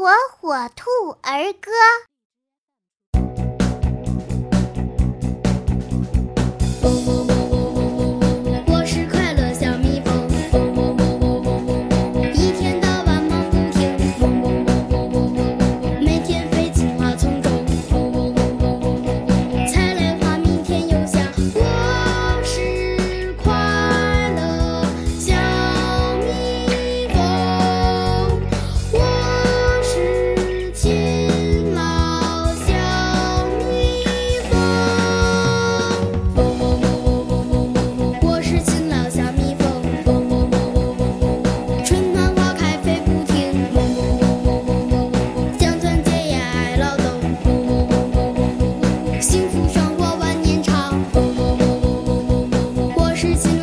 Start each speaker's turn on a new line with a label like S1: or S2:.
S1: 火火兔儿歌》。时间